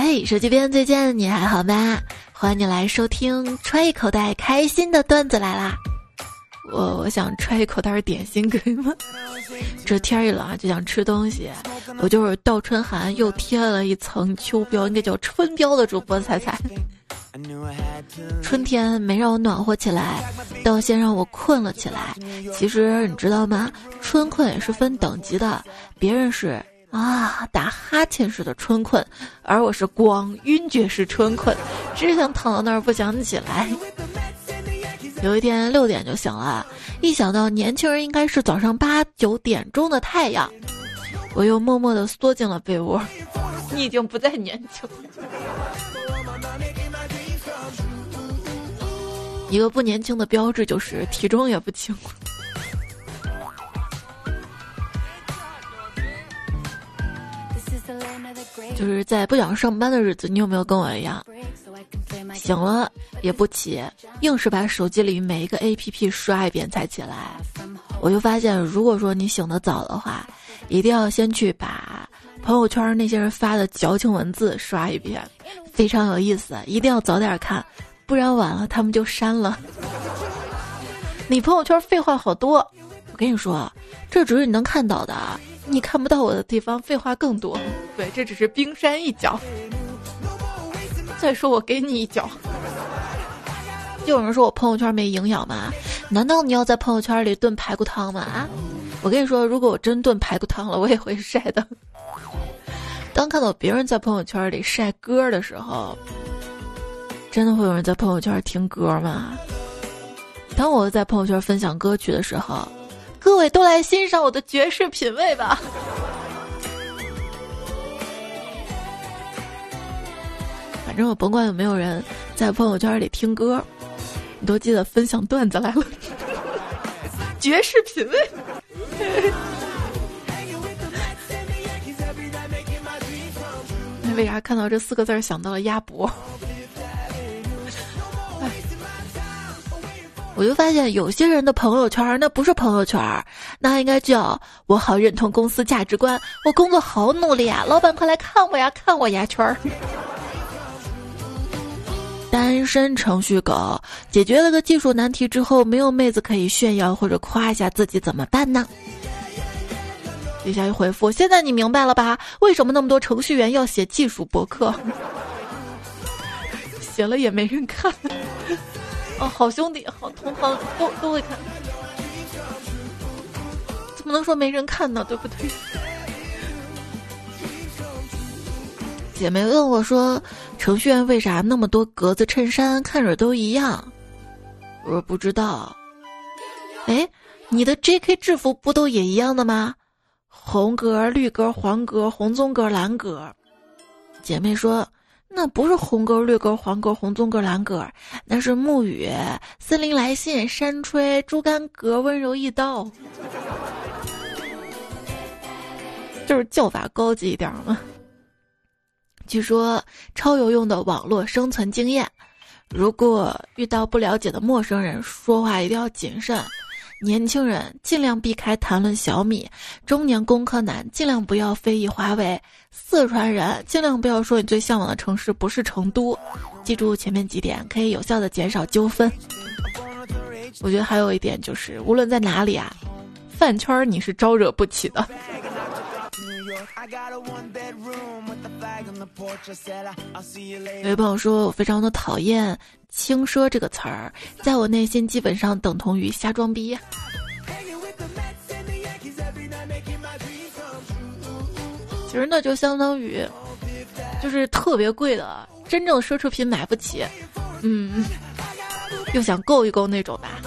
嘿，手机边最近你还好吗？欢迎你来收听，揣一口袋开心的段子来啦！我我想揣一口袋点心，可以吗？这天一冷啊，就想吃东西。我就是倒春寒又贴了一层秋膘，应该叫春膘的主播彩彩。春天没让我暖和起来，倒先让我困了起来。其实你知道吗？春困也是分等级的，别人是。啊，打哈欠似的春困，而我是光晕厥式春困，只想躺到那儿不想起来。有一天六点就醒了，一想到年轻人应该是早上八九点钟的太阳，我又默默地缩进了被窝。你已经不再年轻。一个不年轻的标志就是体重也不轻。就是在不想上班的日子，你有没有跟我一样，醒了也不起，硬是把手机里每一个 A P P 刷一遍才起来？我就发现，如果说你醒得早的话，一定要先去把朋友圈那些人发的矫情文字刷一遍，非常有意思，一定要早点看，不然晚了他们就删了。你朋友圈废话好多，我跟你说，这只是你能看到的。你看不到我的地方，废话更多。对，这只是冰山一角。再说我给你一脚。就有人说我朋友圈没营养吗？难道你要在朋友圈里炖排骨汤吗？啊！我跟你说，如果我真炖排骨汤了，我也会晒的。当看到别人在朋友圈里晒歌的时候，真的会有人在朋友圈听歌吗？当我在朋友圈分享歌曲的时候。各位都来欣赏我的爵士品味吧。反正我甭管有没有人在朋友圈里听歌，你都记得分享段子来了。爵士品味。那为啥看到这四个字想到了鸭脖？我就发现有些人的朋友圈那不是朋友圈，那应该叫我好认同公司价值观，我工作好努力啊，老板快来看我呀，看我牙圈儿。单身程序狗解决了个技术难题之后，没有妹子可以炫耀或者夸一下自己怎么办呢？底下一回复，现在你明白了吧？为什么那么多程序员要写技术博客？写了也没人看。哦，好兄弟，好同行都都会看，怎么能说没人看呢？对不对？姐妹问我说：“程序员为啥那么多格子衬衫，看着都一样？”我说不知道。哎，你的 J.K. 制服不都也一样的吗？红格、绿格、黄格、红棕格、蓝格。姐妹说。那不是红格、绿格、黄格、红棕格、蓝格，那是沐雨、森林来信、山吹、猪肝格、温柔一刀，就是叫法高级一点嘛。据说超有用的网络生存经验：如果遇到不了解的陌生人，说话一定要谨慎。年轻人尽量避开谈论小米，中年工科男尽量不要非议华为，四川人尽量不要说你最向往的城市不是成都。记住前面几点，可以有效的减少纠纷。我觉得还有一点就是，无论在哪里啊，饭圈你是招惹不起的。有位朋友说，我非常的讨厌“轻奢”这个词儿，在我内心基本上等同于瞎装逼。其实那就相当于，就是特别贵的，真正奢侈品买不起，嗯，又想够一够那种吧。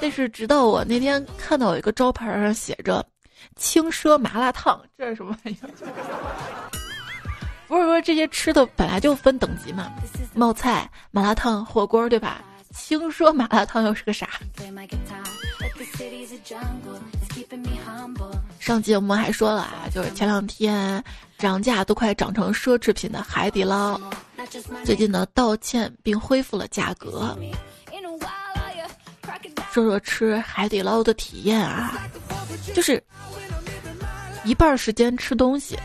但是直到我那天看到有一个招牌上写着。轻奢麻辣烫，这是什么玩意儿？不是说这些吃的本来就分等级嘛？冒菜、麻辣烫、火锅，对吧？听说麻辣烫又是个啥？上集我们还说了啊，就是前两天涨价都快涨成奢侈品的海底捞，最近呢道歉并恢复了价格。说说吃海底捞的体验啊，就是一半时间吃东西，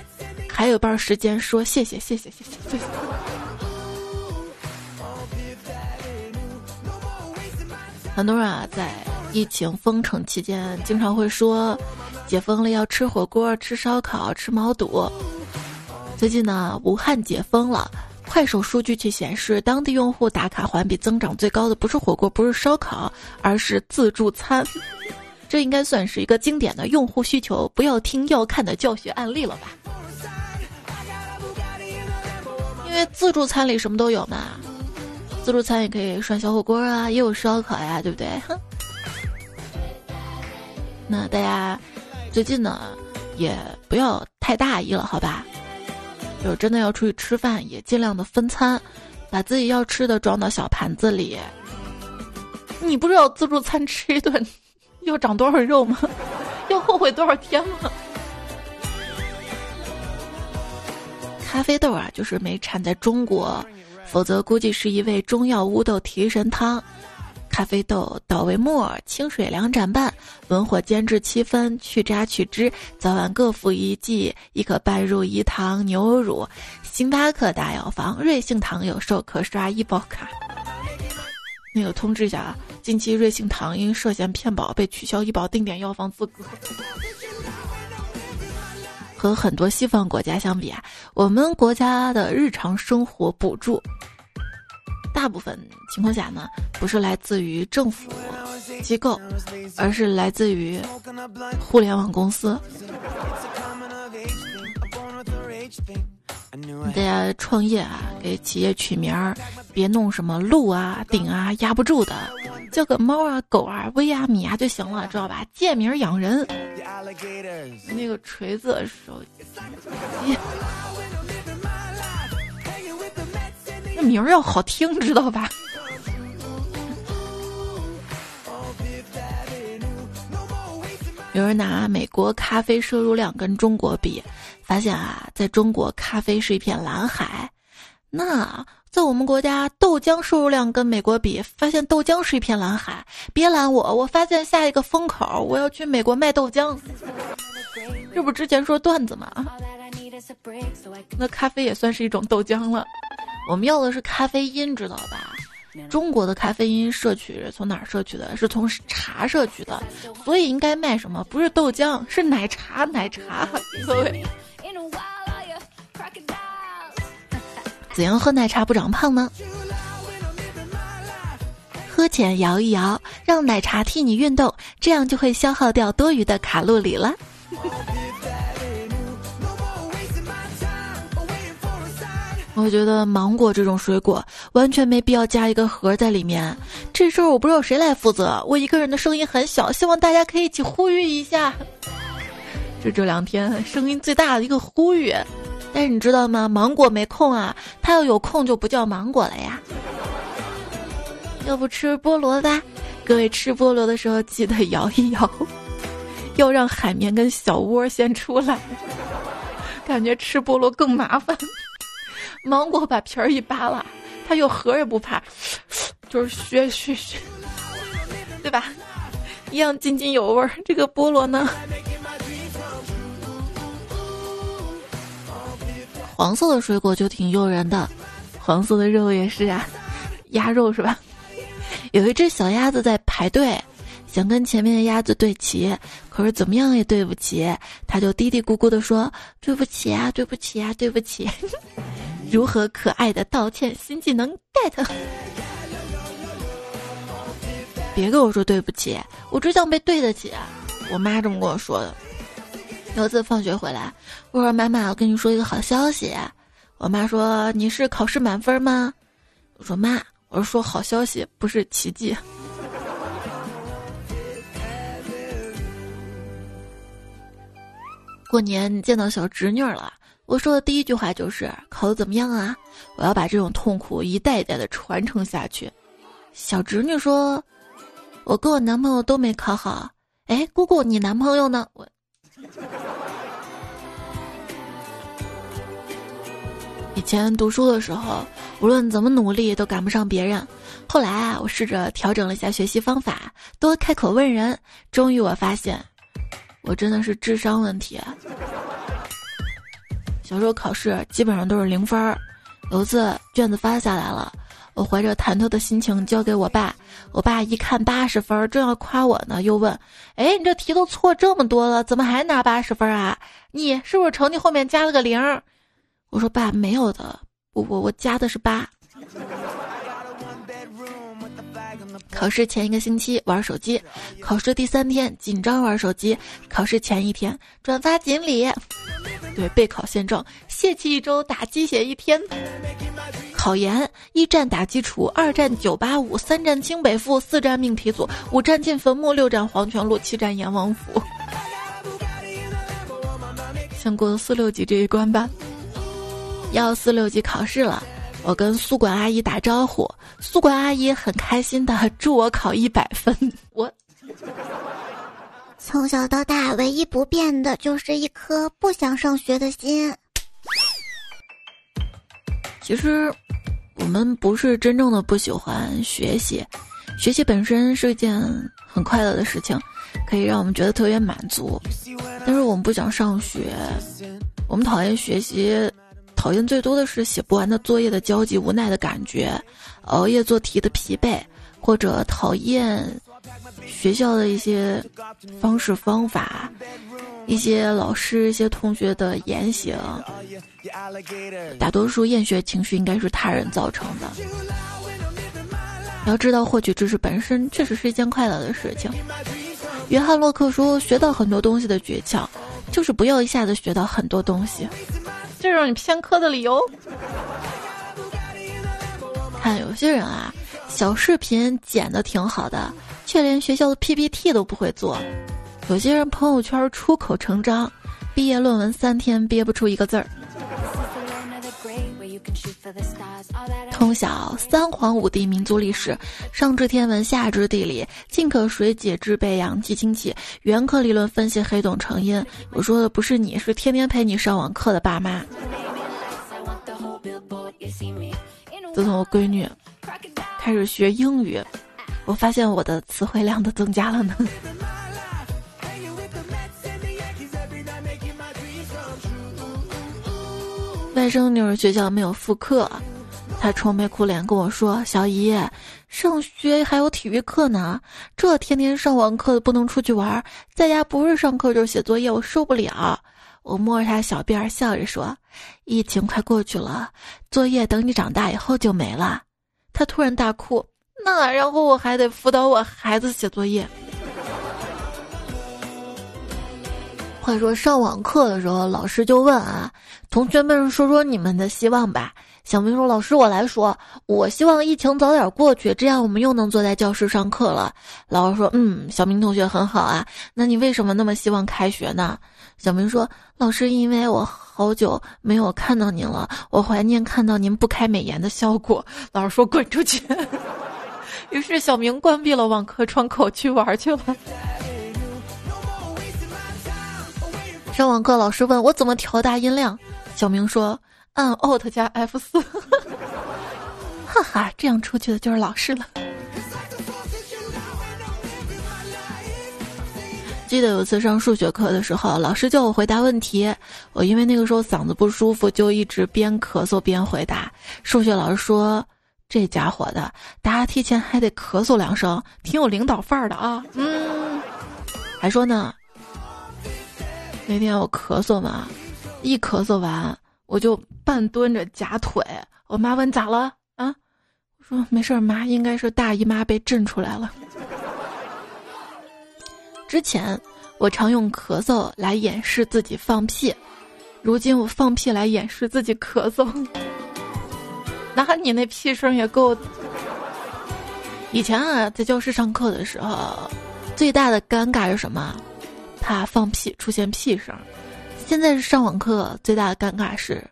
还有一半时间说谢谢谢谢谢谢谢谢。很多人啊，在疫情封城期间，经常会说，解封了要吃火锅、吃烧烤、吃毛肚。最近呢，武汉解封了，快手数据却显示，当地用户打卡环比增长最高的不是火锅，不是烧烤，而是自助餐。这应该算是一个经典的用户需求，不要听要看的教学案例了吧？因为自助餐里什么都有嘛。自助餐也可以涮小火锅啊，也有烧烤呀，对不对？那大家最近呢，也不要太大意了，好吧？就真的要出去吃饭，也尽量的分餐，把自己要吃的装到小盘子里。你不知道自助餐吃一顿要长多少肉吗？要后悔多少天吗？咖啡豆啊，就是没产在中国。否则，估计是一味中药乌豆提神汤。咖啡豆捣为末，清水两盏半，文火煎至七分，去渣去汁，早晚各服一剂，亦可拌入饴糖、牛乳。星巴克大药房瑞幸堂有售，可刷医保卡。那个通知一下啊，近期瑞幸堂因涉嫌骗保被取消医保定点药房资格。和很多西方国家相比啊，我们国家的日常生活补助，大部分情况下呢，不是来自于政府机构，而是来自于互联网公司。你得创业啊，给企业取名儿，别弄什么鹿啊、顶啊压不住的，叫个猫啊、狗啊、威啊、米啊就行了，知道吧？贱名养人。那个锤子手机，那名儿要好听，知道吧？有人拿美国咖啡摄入量跟中国比。发现啊，在中国咖啡是一片蓝海，那在我们国家豆浆摄入量跟美国比，发现豆浆是一片蓝海。别拦我，我发现下一个风口，我要去美国卖豆浆。这不之前说段子吗？那咖啡也算是一种豆浆了。我们要的是咖啡因，知道吧？中国的咖啡因摄取从哪儿摄取的？是从茶摄取的，所以应该卖什么？不是豆浆，是奶茶，奶茶，各位。怎样 喝奶茶不长胖呢？喝前摇一摇，让奶茶替你运动，这样就会消耗掉多余的卡路里了。我觉得芒果这种水果完全没必要加一个盒在里面。这事儿我不知道谁来负责，我一个人的声音很小，希望大家可以一起呼吁一下。这这两天声音最大的一个呼吁。但是你知道吗？芒果没空啊，它要有空就不叫芒果了呀。要不吃菠萝吧？各位吃菠萝的时候记得摇一摇，要让海绵跟小窝先出来。感觉吃菠萝更麻烦。芒果把皮儿一扒拉，它有核也不怕，就是削削削，对吧？一样津津有味儿。这个菠萝呢？黄色的水果就挺诱人的，黄色的肉也是啊，鸭肉是吧？有一只小鸭子在排队，想跟前面的鸭子对齐，可是怎么样也对不齐，它就嘀嘀咕咕的说：“对不起啊，对不起啊，对不起。” 如何可爱的道歉新技能 get？别跟我说对不起，我只想被对得起。我妈这么跟我说的。有次放学回来，我说：“妈妈，我跟你说一个好消息。”我妈说：“你是考试满分吗？”我说：“妈，我是说好消息，不是奇迹。”过年见到小侄女了，我说的第一句话就是：“考的怎么样啊？”我要把这种痛苦一代一代的传承下去。小侄女说：“我跟我男朋友都没考好。”哎，姑姑，你男朋友呢？我。以前读书的时候，无论怎么努力都赶不上别人。后来啊，我试着调整了一下学习方法，多开口问人。终于我发现，我真的是智商问题。小时候考试基本上都是零分儿，有次卷子发下来了，我怀着忐忑的心情交给我爸，我爸一看八十分，正要夸我呢，又问：“哎，你这题都错这么多了，怎么还拿八十分啊？你是不是成绩后面加了个零？”我说：“爸，没有的，我我我加的是八。”考试前一个星期玩手机，考试第三天紧张玩手机，考试前一天转发锦鲤，对备考现状，泄气一周打鸡血一天。考研一战打基础，二战九八五，三战清北复，四战命题组，五战进坟墓，六战黄泉路，七战阎王府。先过四六级这一关吧。要四六级考试了。我跟宿管阿姨打招呼，宿管阿姨很开心的祝我考一百分。我从小到大唯一不变的就是一颗不想上学的心。其实，我们不是真正的不喜欢学习，学习本身是一件很快乐的事情，可以让我们觉得特别满足。但是我们不想上学，我们讨厌学习。讨厌最多的是写不完的作业的焦急无奈的感觉，熬夜做题的疲惫，或者讨厌学校的一些方式方法，一些老师、一些同学的言行。大多数厌学情绪应该是他人造成的。要知道，获取知识本身确实是一件快乐的事情。约翰洛克说：“学到很多东西的诀窍，就是不要一下子学到很多东西。”这种你偏科的理由。看有些人啊，小视频剪的挺好的，却连学校的 PPT 都不会做；有些人朋友圈出口成章，毕业论文三天憋不出一个字儿。通晓三皇五帝民族历史，上知天文，下知地理，进可水解制备氧气氢气，原可理论分析黑洞成因。我说的不是你，是天天陪你上网课的爸妈。自从我闺女开始学英语，我发现我的词汇量都增加了呢。外甥女儿学校没有复课，她愁眉苦脸跟我说：“小姨，上学还有体育课呢，这天天上网课的不能出去玩，在家不是上课就是写作业，我受不了。”我摸着她小辫儿，笑着说：“疫情快过去了，作业等你长大以后就没了。”她突然大哭：“那然后我还得辅导我孩子写作业。”话说上网课的时候，老师就问啊，同学们说说你们的希望吧。小明说：“老师，我来说，我希望疫情早点过去，这样我们又能坐在教室上课了。”老师说：“嗯，小明同学很好啊，那你为什么那么希望开学呢？”小明说：“老师，因为我好久没有看到您了，我怀念看到您不开美颜的效果。”老师说：“滚出去！” 于是小明关闭了网课窗口去玩去了。上网课，老师问我怎么调大音量，小明说按 Alt 加 F 四，哈哈，这样出去的就是老师了。记得有次上数学课的时候，老师叫我回答问题，我因为那个时候嗓子不舒服，就一直边咳嗽边回答。数学老师说：“这家伙的答题前还得咳嗽两声，挺有领导范儿的啊。”嗯，还说呢。那天我咳嗽嘛，一咳嗽完我就半蹲着夹腿。我妈问咋了啊？我说没事儿，妈，应该是大姨妈被震出来了。之前我常用咳嗽来掩饰自己放屁，如今我放屁来掩饰自己咳嗽。那你那屁声也够。以前啊，在教室上课的时候，最大的尴尬是什么？怕放屁出现屁声，现在是上网课最大的尴尬是，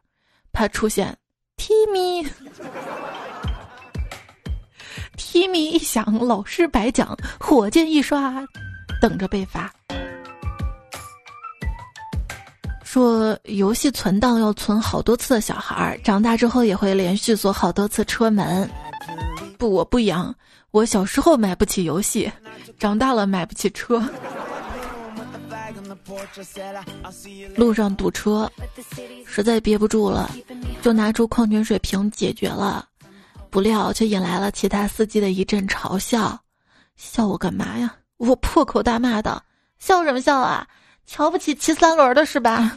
怕出现 Timmy，Timmy 一响，老师白讲，火箭一刷，等着被罚。说游戏存档要存好多次的小孩，长大之后也会连续锁好多次车门。不，我不一样，我小时候买不起游戏，长大了买不起车。路上堵车，实在憋不住了，就拿出矿泉水瓶解决了，不料却引来了其他司机的一阵嘲笑。笑我干嘛呀？我破口大骂道：“笑什么笑啊？瞧不起骑三轮的是吧？”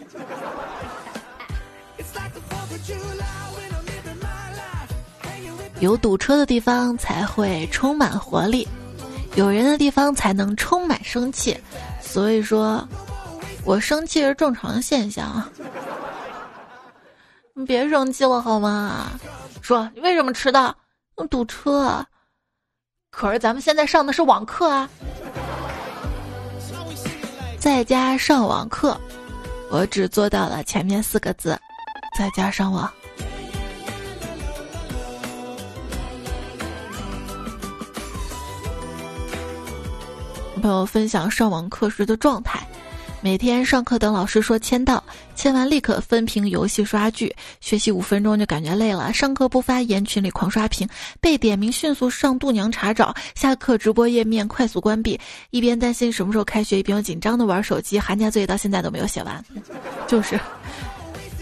有堵车的地方才会充满活力，有人的地方才能充满生气。所以说，我生气是正常现象。你别生气了好吗？说你为什么迟到？堵车。可是咱们现在上的是网课啊，在家上网课，我只做到了前面四个字，在家上网。朋友分享上网课时的状态：每天上课等老师说签到，签完立刻分屏游戏刷剧，学习五分钟就感觉累了，上课不发言，群里狂刷屏，被点名迅速上度娘查找，下课直播页面快速关闭，一边担心什么时候开学，一边又紧张的玩手机，寒假作业到现在都没有写完。就是，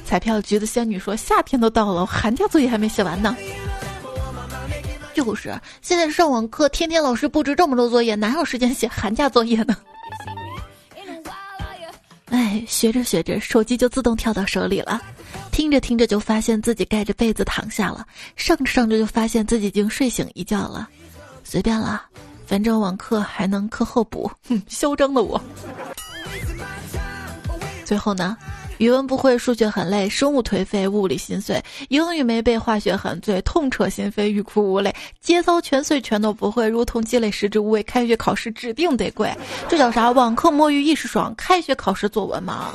彩票橘子仙女说夏天都到了，寒假作业还没写完呢。就是，现在上网课，天天老师布置这么多作业，哪有时间写寒假作业呢？哎，学着学着，手机就自动跳到手里了；听着听着，就发现自己盖着被子躺下了；上着上着，就发现自己已经睡醒一觉了。随便了，反正网课还能课后补。哼，嚣张的我。最后呢？语文不会，数学很累，生物颓废，物理心碎，英语没背，化学很醉，痛彻心扉，欲哭无泪，节操全碎，全都不会，如同积累食之无味，开学考试指定得跪，这叫啥？网课摸鱼一时爽，开学考试作文忙？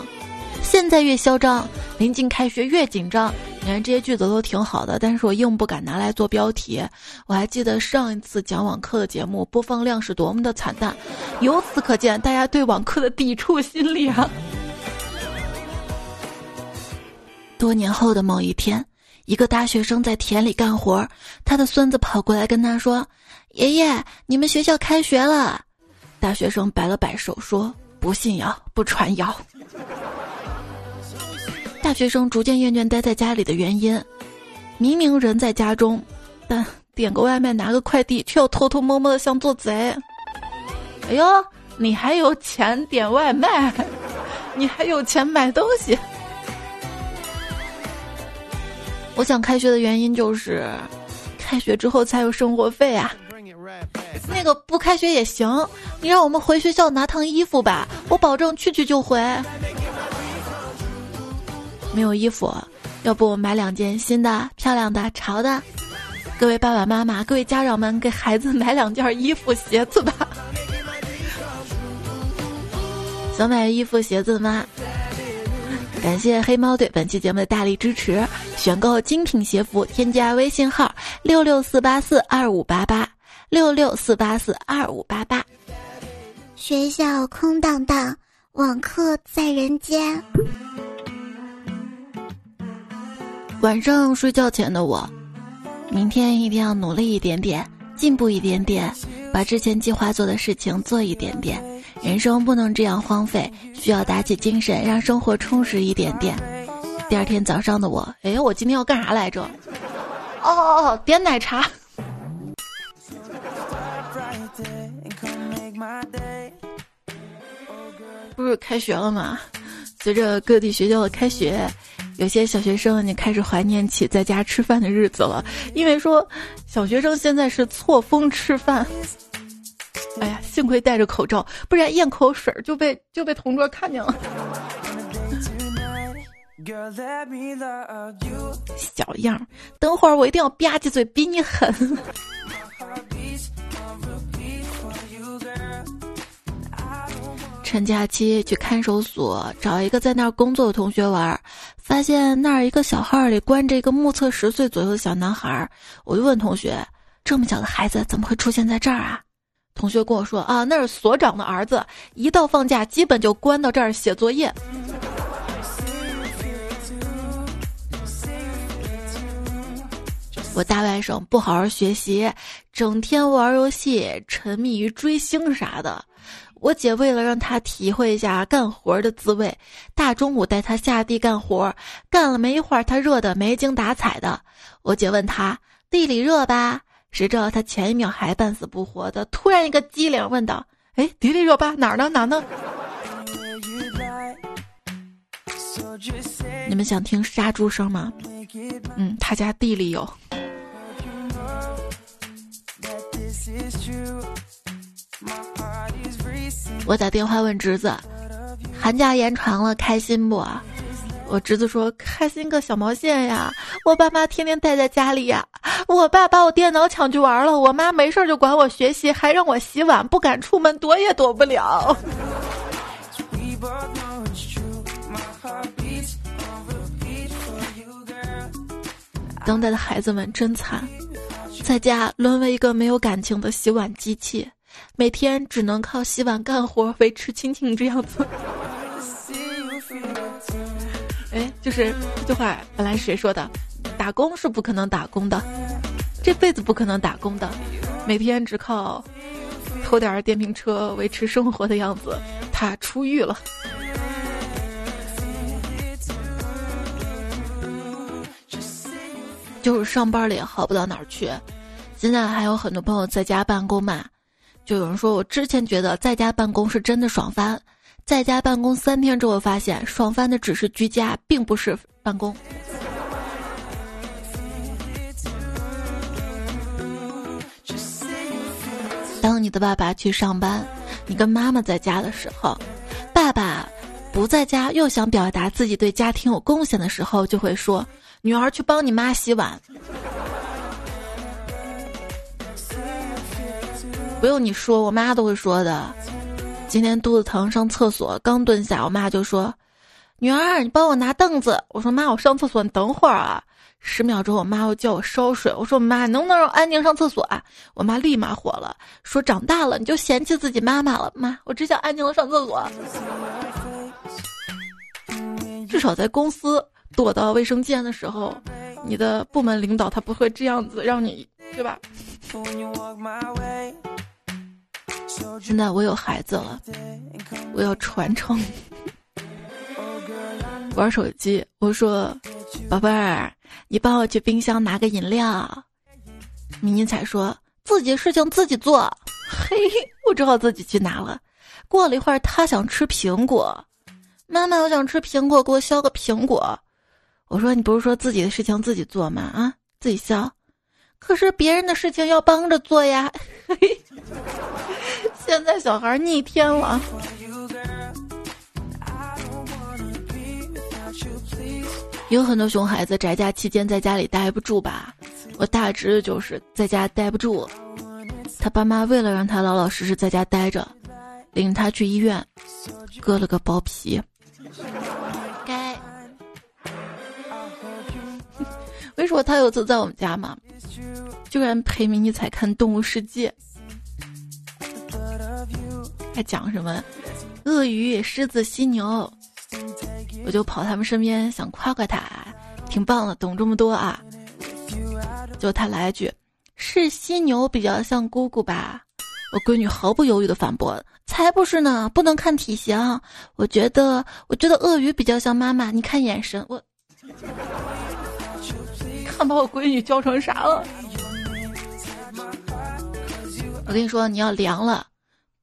现在越嚣张，临近开学越紧张。你看这些句子都挺好的，但是我硬不敢拿来做标题。我还记得上一次讲网课的节目播放量是多么的惨淡，由此可见大家对网课的抵触心理啊。多年后的某一天，一个大学生在田里干活，他的孙子跑过来跟他说：“爷爷，你们学校开学了。”大学生摆了摆手说：“不信谣，不传谣。”大学生逐渐厌倦待在家里的原因，明明人在家中，但点个外卖、拿个快递，却要偷偷摸摸的像做贼。哎呦，你还有钱点外卖？你还有钱买东西？我想开学的原因就是，开学之后才有生活费啊。那个不开学也行，你让我们回学校拿趟衣服吧，我保证去去就回。没有衣服，要不我买两件新的、漂亮的、潮的。各位爸爸妈妈、各位家长们，给孩子买两件衣服、鞋子吧。想买衣服、鞋子吗？感谢黑猫对本期节目的大力支持，选购精品鞋服，添加微信号六六四八四二五八八六六四八四二五八八。学校空荡荡，网课在人间。晚上睡觉前的我，明天一定要努力一点点，进步一点点，把之前计划做的事情做一点点。人生不能这样荒废，需要打起精神，让生活充实一点点。第二天早上的我，哎，我今天要干啥来着？哦哦哦，点奶茶。不是开学了吗？随着各地学校的开学，有些小学生你开始怀念起在家吃饭的日子了，因为说小学生现在是错峰吃饭。哎呀，幸亏戴着口罩，不然咽口水就被就被同桌看见了。小样，等会儿我一定要吧唧嘴，比你狠。趁假期去看守所找一个在那儿工作的同学玩，发现那儿一个小号里关着一个目测十岁左右的小男孩。我就问同学：“这么小的孩子怎么会出现在这儿啊？”同学跟我说啊，那是所长的儿子，一到放假基本就关到这儿写作业。我大外甥不好好学习，整天玩游戏，沉迷于追星啥的。我姐为了让他体会一下干活的滋味，大中午带他下地干活，干了没一会儿，他热的没精打采的。我姐问他地里热吧，谁知道他前一秒还半死不活的，突然一个机灵问道：“哎，地里热吧？哪儿呢？哪呢？”你们想听杀猪声吗？嗯，他家地里有。我打电话问侄子，寒假延长了，开心不？我侄子说开心个小毛线呀！我爸妈天天待在家里呀，我爸把我电脑抢去玩了，我妈没事就管我学习，还让我洗碗，不敢出门，躲也躲不了。当代的孩子们真惨，在家沦为一个没有感情的洗碗机器。每天只能靠洗碗干活维持亲情这样子。哎，就是这句话本来是谁说的？打工是不可能打工的，这辈子不可能打工的，每天只靠偷点电瓶车维持生活的样子。他出狱了，就是上班了也好不到哪儿去。现在还有很多朋友在家办公嘛。就有人说，我之前觉得在家办公是真的爽翻，在家办公三天之后发现，爽翻的只是居家，并不是办公。当你的爸爸去上班，你跟妈妈在家的时候，爸爸不在家又想表达自己对家庭有贡献的时候，就会说：“女儿去帮你妈洗碗。”不用你说，我妈都会说的。今天肚子疼上厕所，刚蹲下，我妈就说：“女儿，你帮我拿凳子。”我说：“妈，我上厕所，你等会儿啊。”十秒钟，我妈又叫我烧水。我说：“妈，能不能让我安静上厕所啊？”我妈立马火了，说：“长大了你就嫌弃自己妈妈了。”妈，我只想安静的上厕所。至少在公司躲到卫生间的时候，你的部门领导他不会这样子让你，对吧？现在我有孩子了，我要传承。玩手机，我说：“宝贝儿，你帮我去冰箱拿个饮料。”迷你彩说：“自己事情自己做。”嘿，我只好自己去拿了。过了一会儿，他想吃苹果，妈妈，我想吃苹果，给我削个苹果。我说：“你不是说自己的事情自己做吗？啊，自己削。可是别人的事情要帮着做呀。”嘿。现在小孩逆天了。有很多熊孩子宅家期间在家里待不住吧？我大侄子就是在家待不住，他爸妈为了让他老老实实在家待着，领他去医院割了个包皮。该。为什么他有次在我们家嘛，居然陪迷你彩看《动物世界》。还讲什么鳄鱼、狮子、犀牛，我就跑他们身边想夸夸他，挺棒的，懂这么多啊。就他来一句：“是犀牛比较像姑姑吧？”我闺女毫不犹豫的反驳：“才不是呢，不能看体型。我觉得，我觉得鳄鱼比较像妈妈。你看眼神，我 看把我闺女教成啥了？我跟你说，你要凉了。”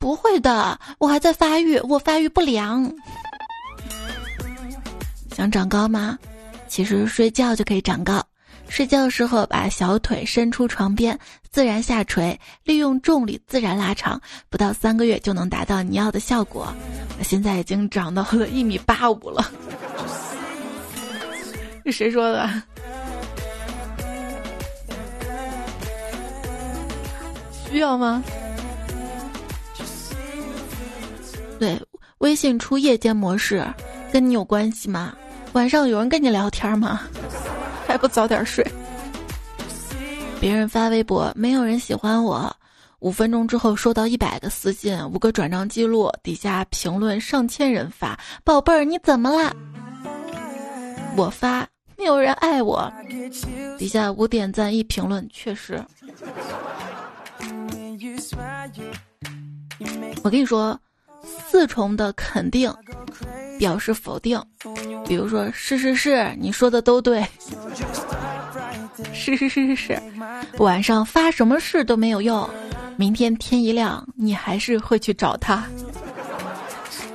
不会的，我还在发育，我发育不良。想长高吗？其实睡觉就可以长高。睡觉的时候，把小腿伸出床边，自然下垂，利用重力自然拉长，不到三个月就能达到你要的效果。我现在已经长到了一米八五了。是谁说的？需要吗？对，微信出夜间模式，跟你有关系吗？晚上有人跟你聊天吗？还不早点睡。别人发微博，没有人喜欢我。五分钟之后收到一百个私信，五个转账记录，底下评论上千人发：“宝贝儿，你怎么啦？”我发，没有人爱我。底下五点赞一评论，确实。我跟你说。四重的肯定表示否定，比如说是是是，你说的都对，是是是是是，晚上发什么誓都没有用，明天天一亮，你还是会去找他。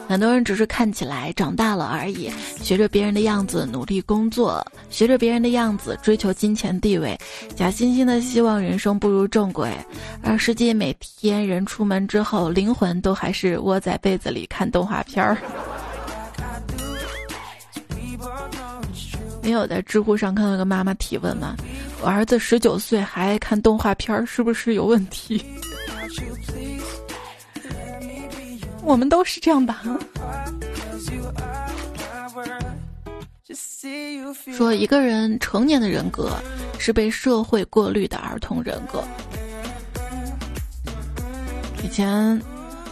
很多人只是看起来长大了而已，学着别人的样子努力工作，学着别人的样子追求金钱地位，假惺惺的希望人生步入正轨，而实际每天人出门之后，灵魂都还是窝在被子里看动画片儿。没有在知乎上看到一个妈妈提问吗？我儿子十九岁还爱看动画片儿，是不是有问题？我们都是这样吧。说一个人成年的人格是被社会过滤的儿童人格。以前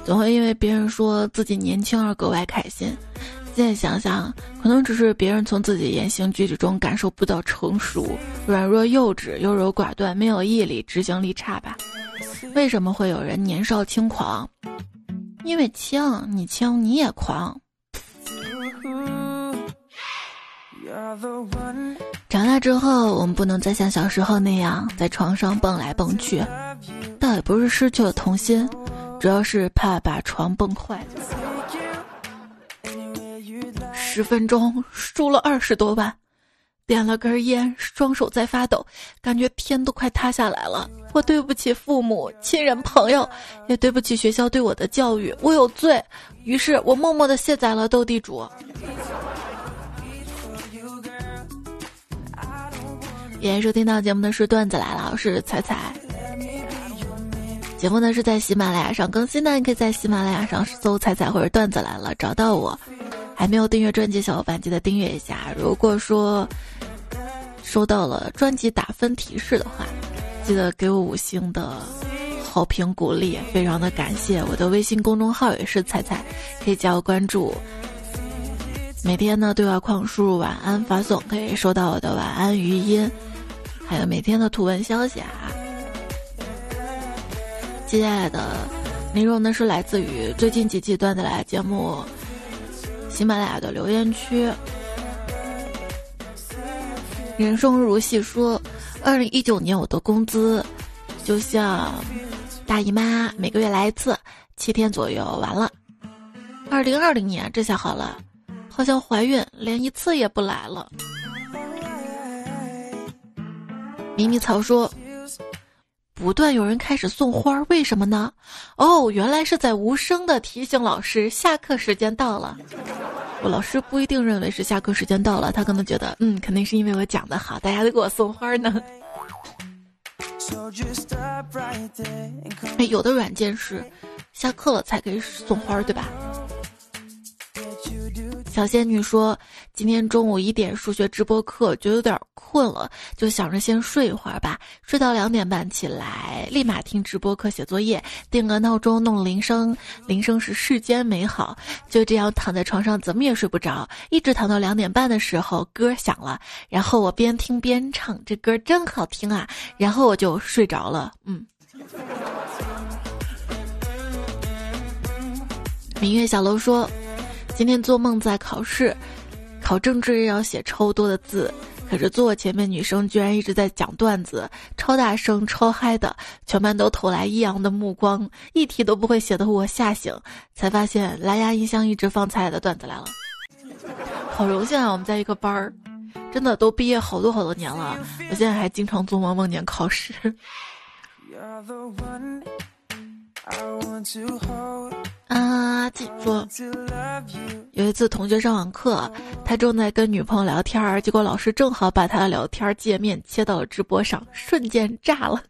总会因为别人说自己年轻而格外开心，现在想想，可能只是别人从自己言行举止中感受不到成熟、软弱、幼稚、优柔寡断、没有毅力、执行力差吧？为什么会有人年少轻狂？因为轻，你轻你也狂。长大之后，我们不能再像小时候那样在床上蹦来蹦去，倒也不是失去了童心，主要是怕把床蹦坏。十分钟输了二十多万。点了根烟，双手在发抖，感觉天都快塌下来了。我对不起父母、亲人、朋友，也对不起学校对我的教育，我有罪。于是我默默地卸载了斗地主。今收听到节目的是段子来了，是彩彩。节目呢是在喜马拉雅上更新的，你可以在喜马拉雅上搜“彩彩”或者“段子来了”找到我。还没有订阅专辑小伙伴记得订阅一下。如果说收到了专辑打分提示的话，记得给我五星的好评鼓励，非常的感谢。我的微信公众号也是彩彩，可以加我关注。每天呢对话框输入晚安发送，可以收到我的晚安语音，还有每天的图文消息啊。接下来的内容呢是来自于最近几期段子来节目。喜马拉雅的留言区，人生如戏说，二零一九年我的工资就像大姨妈每个月来一次，七天左右完了。二零二零年这下好了，好像怀孕连一次也不来了。迷迷草说。不断有人开始送花，为什么呢？哦，原来是在无声的提醒老师下课时间到了。我老师不一定认为是下课时间到了，他可能觉得，嗯，肯定是因为我讲的好，大家都给我送花呢。哎，有的软件是下课了才给送花，对吧？小仙女说：“今天中午一点数学直播课，就有点困了，就想着先睡一会儿吧。睡到两点半起来，立马听直播课写作业，定个闹钟，弄铃声，铃声是世间美好。就这样躺在床上，怎么也睡不着，一直躺到两点半的时候，歌响了，然后我边听边唱，这歌真好听啊，然后我就睡着了。嗯。”明月小楼说。今天做梦在考试，考政治要写超多的字，可是坐我前面女生居然一直在讲段子，超大声、超嗨的，全班都投来异样的目光，一题都不会写的我吓醒，才发现蓝牙音箱一直放彩的段子来了。好荣幸啊，我们在一个班儿，真的都毕业好多好多年了，我现在还经常做梦梦见考试。啊，记住，有一次同学上网课，他正在跟女朋友聊天儿，结果老师正好把他的聊天界面切到了直播上，瞬间炸了。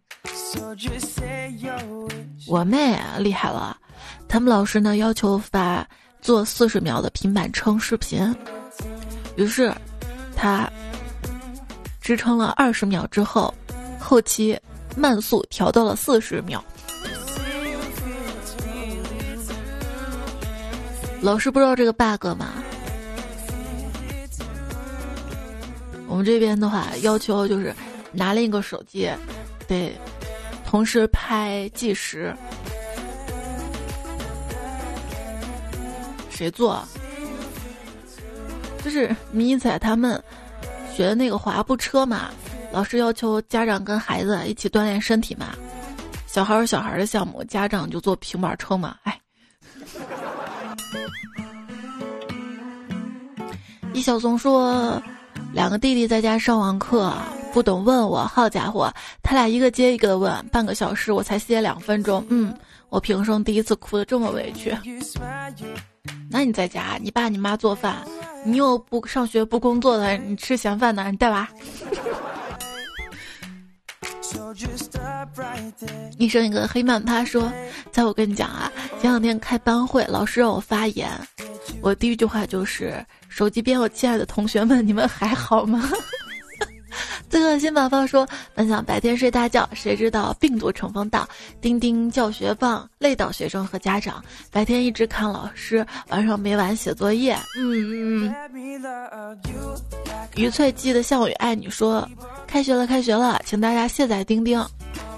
我妹厉害了，他们老师呢要求发做四十秒的平板撑视频，于是他支撑了二十秒之后，后期慢速调到了四十秒。老师不知道这个 bug 吗？我们这边的话要求就是拿另一个手机，得同时拍计时。谁做？就是迷彩他们学的那个滑步车嘛，老师要求家长跟孩子一起锻炼身体嘛。小孩有小孩的项目，家长就坐平板车嘛。哎，一小松说，两个弟弟在家上网课，不懂问我，好家伙，他俩一个接一个的问，半个小时我才歇两分钟。嗯，我平生第一次哭的这么委屈。那你在家，你爸你妈做饭，你又不上学不工作的，你吃闲饭呢？你带娃。医生一个黑曼他说：“在我跟你讲啊，前两天开班会，老师让我发言，我第一句话就是手机边我亲爱的同学们，你们还好吗？”这个新宝宝说：“本想白天睡大觉，谁知道病毒乘风到，钉钉教学棒累到学生和家长。白天一直看老师，晚上没完写作业。”嗯嗯。余翠记得项羽爱你说：“开学了，开学了，请大家卸载钉钉。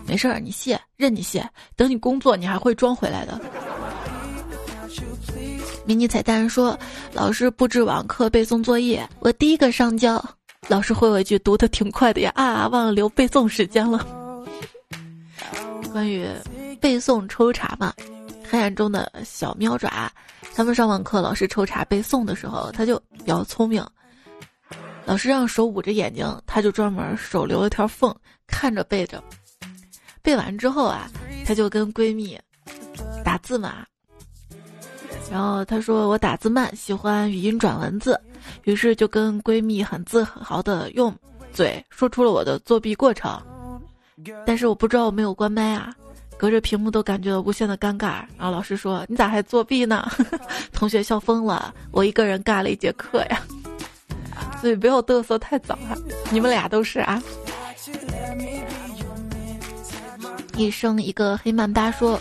没事儿，你卸，任你卸。等你工作，你还会装回来的。”迷你彩蛋说：“老师布置网课背诵作业，我第一个上交。”老师回我一句：“读的挺快的呀！”啊，忘了留背诵时间了。关于背诵抽查嘛，黑暗中的小喵爪，他们上网课，老师抽查背诵的时候，他就比较聪明。老师让手捂着眼睛，他就专门手留了条缝，看着背着。背完之后啊，他就跟闺蜜打字嘛。然后他说：“我打字慢，喜欢语音转文字。”于是就跟闺蜜很自豪的用嘴说出了我的作弊过程，但是我不知道我没有关麦啊，隔着屏幕都感觉到无限的尴尬。然后老师说：“你咋还作弊呢？” 同学笑疯了，我一个人尬了一节课呀。所以不要嘚瑟太早啊，你们俩都是啊。一生一个黑曼巴说。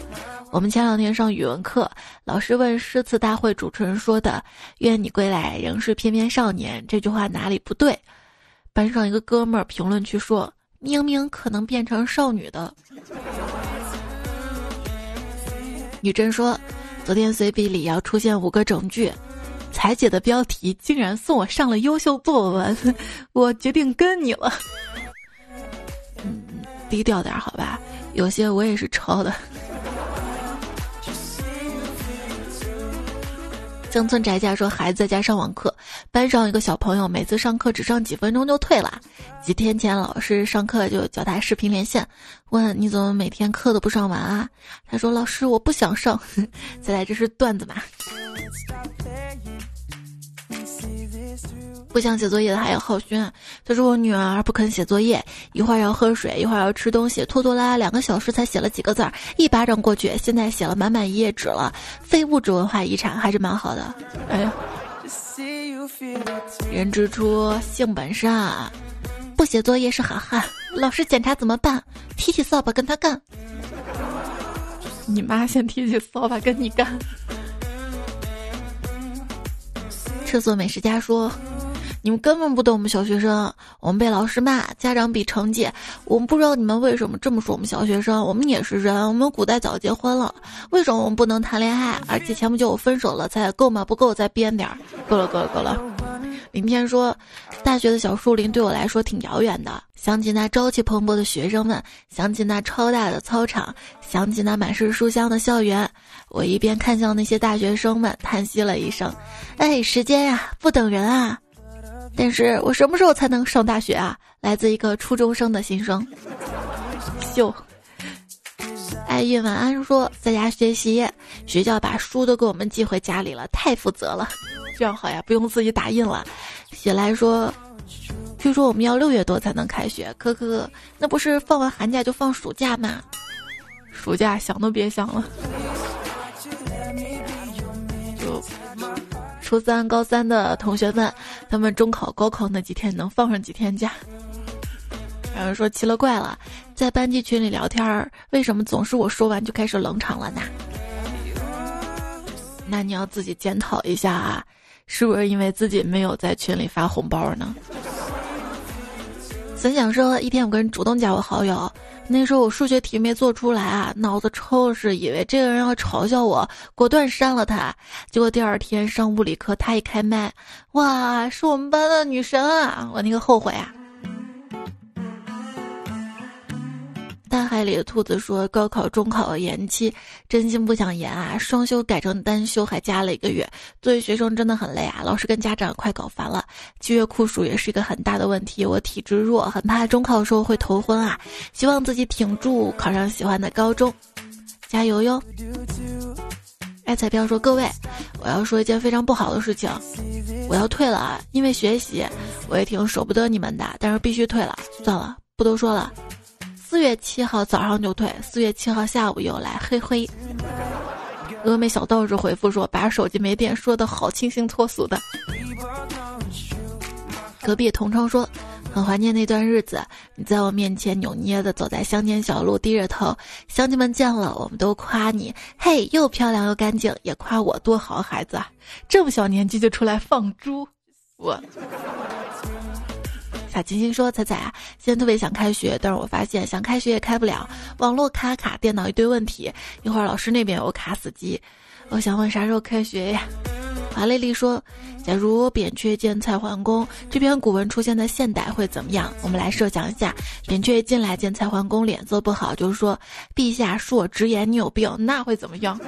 我们前两天上语文课，老师问诗词大会主持人说的“愿你归来仍是翩翩少年”这句话哪里不对？班上一个哥们儿评论区说：“明明可能变成少女的。”女真说：“昨天随笔里要出现五个整句，彩姐的标题竟然送我上了优秀作文，我决定跟你了。”，低调点好吧，有些我也是抄的。乡村宅家说，孩子在家上网课，班上一个小朋友每次上课只上几分钟就退了。几天前，老师上课就叫他视频连线，问你怎么每天课都不上完啊？他说：“老师，我不想上。”再来，这是段子嘛？不想写作业的还有浩轩，他说我女儿不肯写作业，一会儿要喝水，一会儿要吃东西，拖拖拉拉两个小时才写了几个字儿，一巴掌过去，现在写了满满一页纸了。非物质文化遗产还是蛮好的。哎呀，人之初性本善，不写作业是好汉。老师检查怎么办？提起扫把跟他干。你妈先提起扫把跟你干。厕所美食家说。你们根本不懂我们小学生，我们被老师骂，家长比成绩。我们不知道你们为什么这么说我们小学生。我们也是人，我们古代早结婚了，为什么我们不能谈恋爱？而且前不久我分手了，才够吗？不够再编点儿。够了，够了，够了。明天说，大学的小树林对我来说挺遥远的。想起那朝气蓬勃的学生们，想起那超大的操场，想起那满是书香的校园，我一边看向那些大学生们，叹息了一声：“哎，时间呀，不等人啊。”但是我什么时候才能上大学啊？来自一个初中生的心声。秀，爱运晚安说在家学习，学校把书都给我们寄回家里了，太负责了。这样好呀，不用自己打印了。写来说，据说我们要六月多才能开学，可可，那不是放完寒假就放暑假吗？暑假想都别想了。初三、高三的同学们，他们中考、高考那几天能放上几天假？有人说奇了怪了，在班级群里聊天儿，为什么总是我说完就开始冷场了呢？那你要自己检讨一下啊，是不是因为自己没有在群里发红包呢？本想说，一天有个人主动加我好友，那时候我数学题没做出来啊，脑子抽是，以为这个人要嘲笑我，果断删了他。结果第二天上物理课，他一开麦，哇，是我们班的女神啊！我那个后悔啊。大海里的兔子说：“高考、中考延期，真心不想延啊！双休改成单休，还加了一个月。作为学生真的很累啊！老师跟家长快搞烦了。七月酷暑也是一个很大的问题。我体质弱，很怕中考的时候会头昏啊！希望自己挺住，考上喜欢的高中，加油哟！”爱彩票说：“各位，我要说一件非常不好的事情，我要退了啊！因为学习，我也挺舍不得你们的，但是必须退了。算了，不多说了。”四月七号早上就退，四月七号下午又来，嘿嘿。峨眉小道士回复说：“把手机没电说的好清新脱俗的。”隔壁同窗说：“很怀念那段日子，你在我面前扭捏的走在乡间小路，低着头。乡亲们见了我们都夸你，嘿，又漂亮又干净，也夸我多好孩子啊！这么小年纪就出来放猪，我。”小金星说：“彩彩啊，现在特别想开学，但是我发现想开学也开不了，网络卡卡，电脑一堆问题，一会儿老师那边有卡死机。我想问啥时候开学呀？”华丽丽说：“假如扁鹊见蔡桓公这篇古文出现在现代会怎么样？我们来设想一下，扁鹊进来见蔡桓公，脸色不好，就是说陛下恕我直言，你有病，那会怎么样？”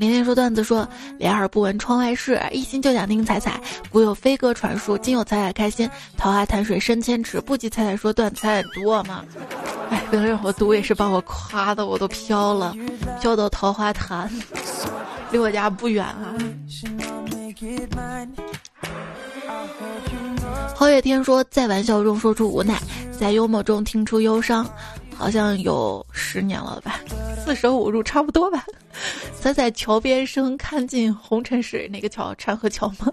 明天说段子说，两耳不闻窗外事，一心就想听彩彩。古有飞鸽传书，今有彩彩开心。桃花潭水深千尺，不及彩彩说段子，彩彩读我吗？哎，不要让我读，也是把我夸的我都飘了，飘到桃花潭，离我家不远啊。郝月天说，在玩笑中说出无奈，在幽默中听出忧伤。好像有十年了吧，四舍五入差不多吧。咱在桥边生，看尽红尘水。哪个桥？禅河桥吗？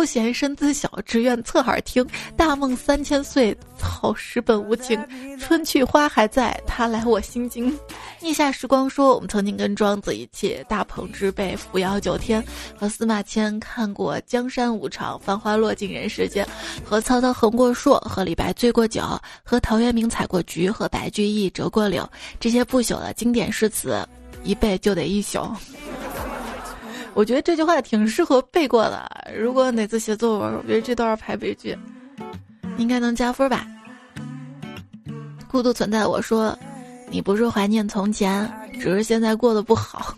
不嫌身子小，只愿侧耳听。大梦三千岁，草石本无情。春去花还在，他来我心惊。逆下时光说，我们曾经跟庄子一起大鹏之辈扶摇九天，和司马迁看过江山无常，繁花落尽人世间，和曹操横过槊，和李白醉过酒，和陶渊明采过菊，和白居易折过柳。这些不朽的经典诗词，一背就得一宿。我觉得这句话挺适合背过的。如果哪次写作文，我觉得这段排背句，应该能加分吧。孤独存在，我说，你不是怀念从前，只是现在过得不好。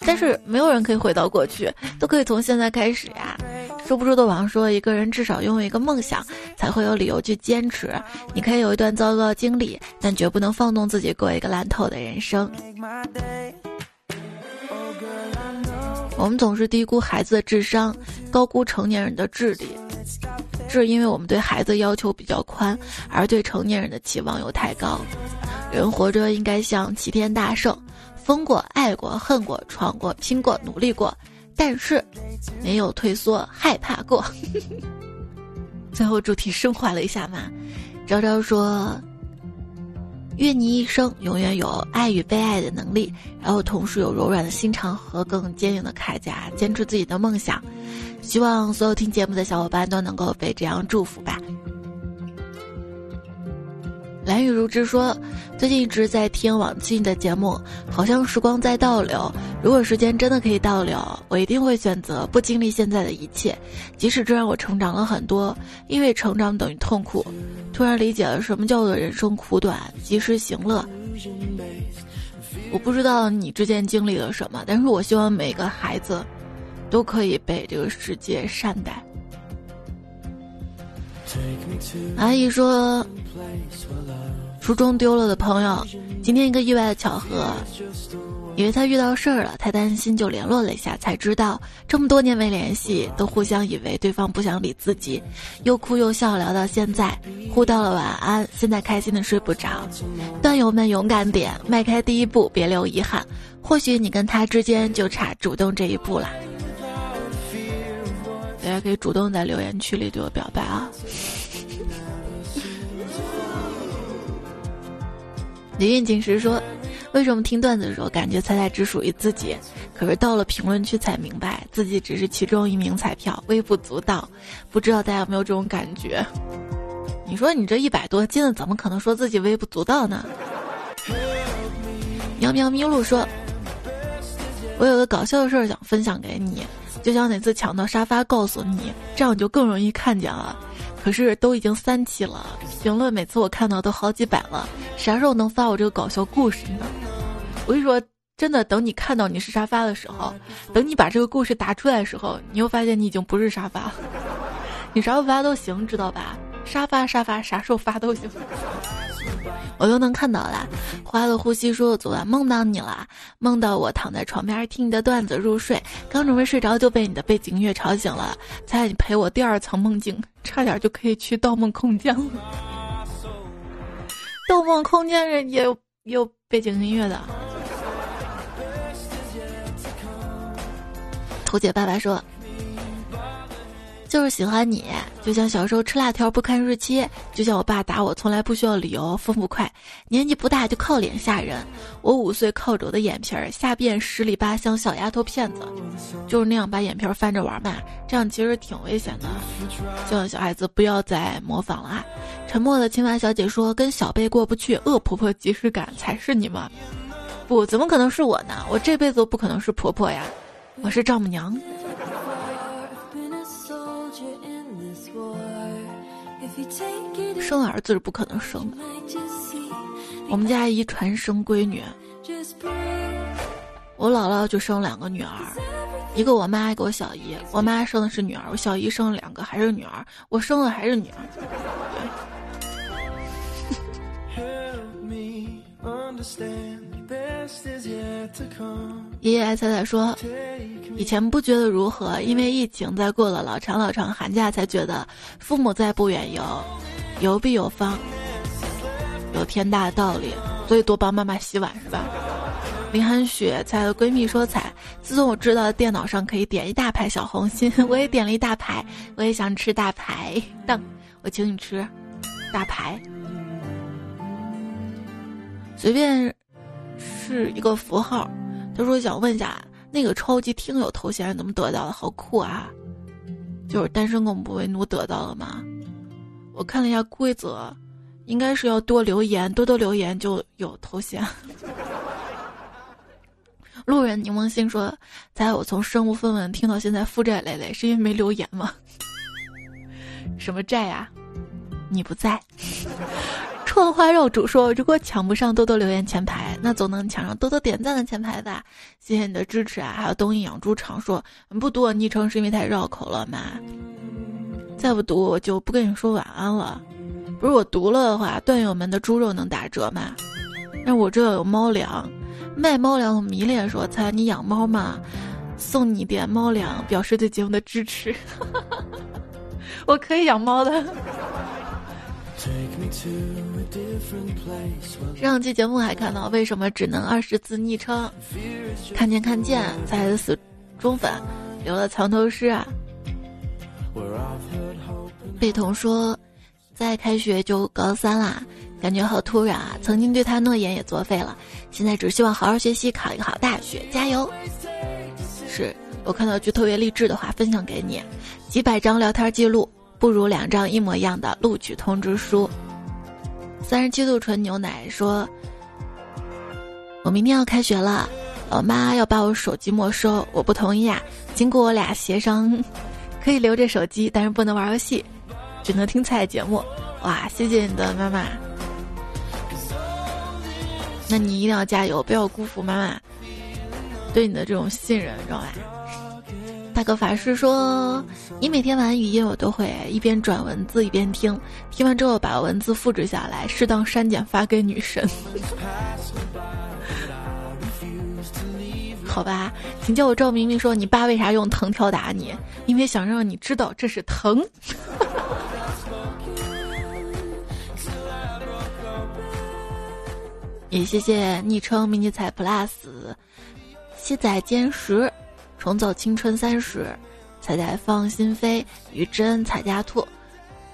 但是没有人可以回到过去，都可以从现在开始呀。说不出的王说，一个人至少拥有一个梦想，才会有理由去坚持。你可以有一段糟糕的经历，但绝不能放纵自己过一个烂透的人生。我们总是低估孩子的智商，高估成年人的智力，这是因为我们对孩子要求比较宽，而对成年人的期望又太高。人活着应该像齐天大圣，疯过、爱过、恨过、闯过、拼过、努力过，但是没有退缩、害怕过。最后主题升华了一下嘛，昭昭说。愿你一生永远有爱与被爱的能力，然后同时有柔软的心肠和更坚硬的铠甲，坚持自己的梦想。希望所有听节目的小伙伴都能够被这样祝福吧。蓝雨如之说，最近一直在听往期的节目，好像时光在倒流。如果时间真的可以倒流，我一定会选择不经历现在的一切，即使这让我成长了很多。因为成长等于痛苦，突然理解了什么叫做人生苦短，及时行乐。我不知道你之前经历了什么，但是我希望每个孩子都可以被这个世界善待。阿姨说，初中丢了的朋友，今天一个意外的巧合，以为他遇到事儿了，太担心就联络了一下，才知道这么多年没联系，都互相以为对方不想理自己，又哭又笑聊到现在，互道了晚安，现在开心的睡不着。段友们勇敢点，迈开第一步，别留遗憾，或许你跟他之间就差主动这一步了。大家可以主动在留言区里对我表白啊！李运锦时说：“为什么听段子的时候感觉彩彩只属于自己，可是到了评论区才明白自己只是其中一名彩票，微不足道。不知道大家有没有这种感觉？你说你这一百多斤的，怎么可能说自己微不足道呢？喵喵咪路说：“我有个搞笑的事儿想分享给你，就想哪次抢到沙发告诉你，这样你就更容易看见了。可是都已经三期了，评论每次我看到都好几百了，啥时候能发我这个搞笑故事呢？我跟你说，真的，等你看到你是沙发的时候，等你把这个故事答出来的时候，你又发现你已经不是沙发，你啥时候发都行，知道吧？沙发沙发，啥时候发都行。”我都能看到了，花了呼吸说：“昨晚梦到你了，梦到我躺在床边听你的段子入睡，刚准备睡着就被你的背景音乐吵醒了。猜你陪我第二层梦境，差点就可以去盗梦空间了。盗梦空间人也有有背景音乐的。”图姐爸爸说。就是喜欢你，就像小时候吃辣条不看日期，就像我爸打我从来不需要理由，风不快，年纪不大就靠脸吓人。我五岁靠着我的眼皮儿吓遍十里八乡小丫头片子，就是那样把眼皮儿翻着玩嘛，这样其实挺危险的。希望小孩子不要再模仿了啊！沉默的青蛙小姐说：“跟小贝过不去，恶婆婆即视感才是你们。”不，怎么可能是我呢？我这辈子都不可能是婆婆呀，我是丈母娘。生儿子是不可能生的。我们家遗传生闺女，我姥姥就生两个女儿，一个我妈，一个我小姨。我妈生的是女儿，我小姨生了两个还是女儿，我生的还是女儿。爷爷爱彩彩说：“以前不觉得如何，因为疫情，在过了老长老长寒假，才觉得父母在不远游，游必有方，有天大的道理。所以多帮妈妈洗碗是吧？”林寒雪彩的闺蜜说：“彩，自从我知道电脑上可以点一大排小红心，我也点了一大排，我也想吃大排档，我请你吃大排，随便。”是一个符号，他说想问一下，那个超级听友头衔怎么得到的？好酷啊！就是单身狗不为奴得到了吗？我看了一下规则，应该是要多留言，多多留言就有头衔。路人柠檬心说，在我从身无分文听到现在负债累累，是因为没留言吗？什么债呀？你不在。臭花肉主说：“如果抢不上多多留言前排，那总能抢上多多点赞的前排吧？谢谢你的支持啊！”还有东印养猪场说：“不读我昵称是因为太绕口了吗？再不读我就不跟你说晚安了。不是我读了的话，段友们的猪肉能打折吗？那我这有猫粮，卖猫粮的迷恋说：‘猜你养猫吗？送你点猫粮，表示对节目的支持。’我可以养猫的。”上期节目还看到为什么只能二十字昵称？看见看见，才死忠粉，留了藏头诗啊。贝彤说，在开学就高三啦，感觉好突然啊！曾经对他诺言也作废了，现在只希望好好学习，考一个好大学，加油！是我看到句特别励志的话，分享给你：几百张聊天记录。不如两张一模一样的录取通知书。三十七度纯牛奶说：“我明天要开学了，老妈要把我手机没收，我不同意啊。经过我俩协商，可以留着手机，但是不能玩游戏，只能听菜节目。哇，谢谢你的妈妈，那你一定要加油，不要辜负妈妈对你的这种信任，知道吧？”大哥法师说：“你每天玩语音，我都会一边转文字一边听，听完之后把文字复制下来，适当删减发给女神。好吧，请叫我赵明明。说你爸为啥用藤条打你？因为想让你知道这是疼。也谢谢昵称迷你彩 plus，七仔坚实。”重走青春三十，彩彩放心飞，于真彩家兔，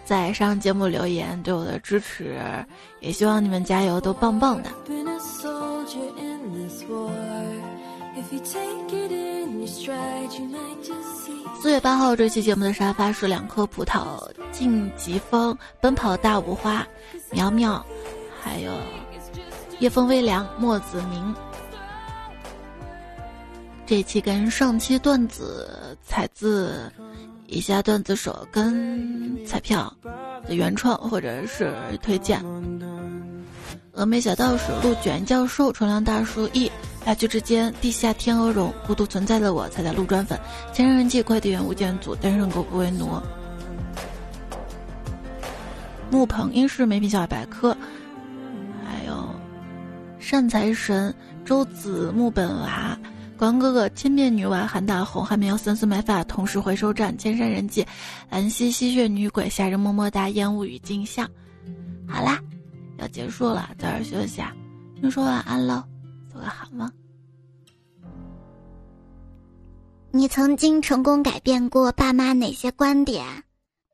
在上节目留言对我的支持，也希望你们加油，都棒棒的。四月八号这期节目的沙发是两颗葡萄，晋级风，奔跑大五花，苗苗，还有夜风微凉，墨子明。这期跟上期段子采自以下段子手跟彩票的原创或者是推荐。峨眉小道士陆卷教授，重量大叔一大局之间，地下天鹅绒，孤独存在的我，才在路转粉，千人人际快递员，无间组，单身狗不为奴。木棚英式美品小百科，还有善财神周子木本娃，关哥哥千面女娃韩大红，还没有三四买法，同时回收站千山人迹，兰溪吸血女鬼，夏日么么哒，烟雾与镜像。好啦。要结束了，早点休息啊！你说晚安喽，做个好梦。你曾经成功改变过爸妈哪些观点？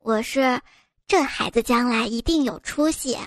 我是，这孩子将来一定有出息。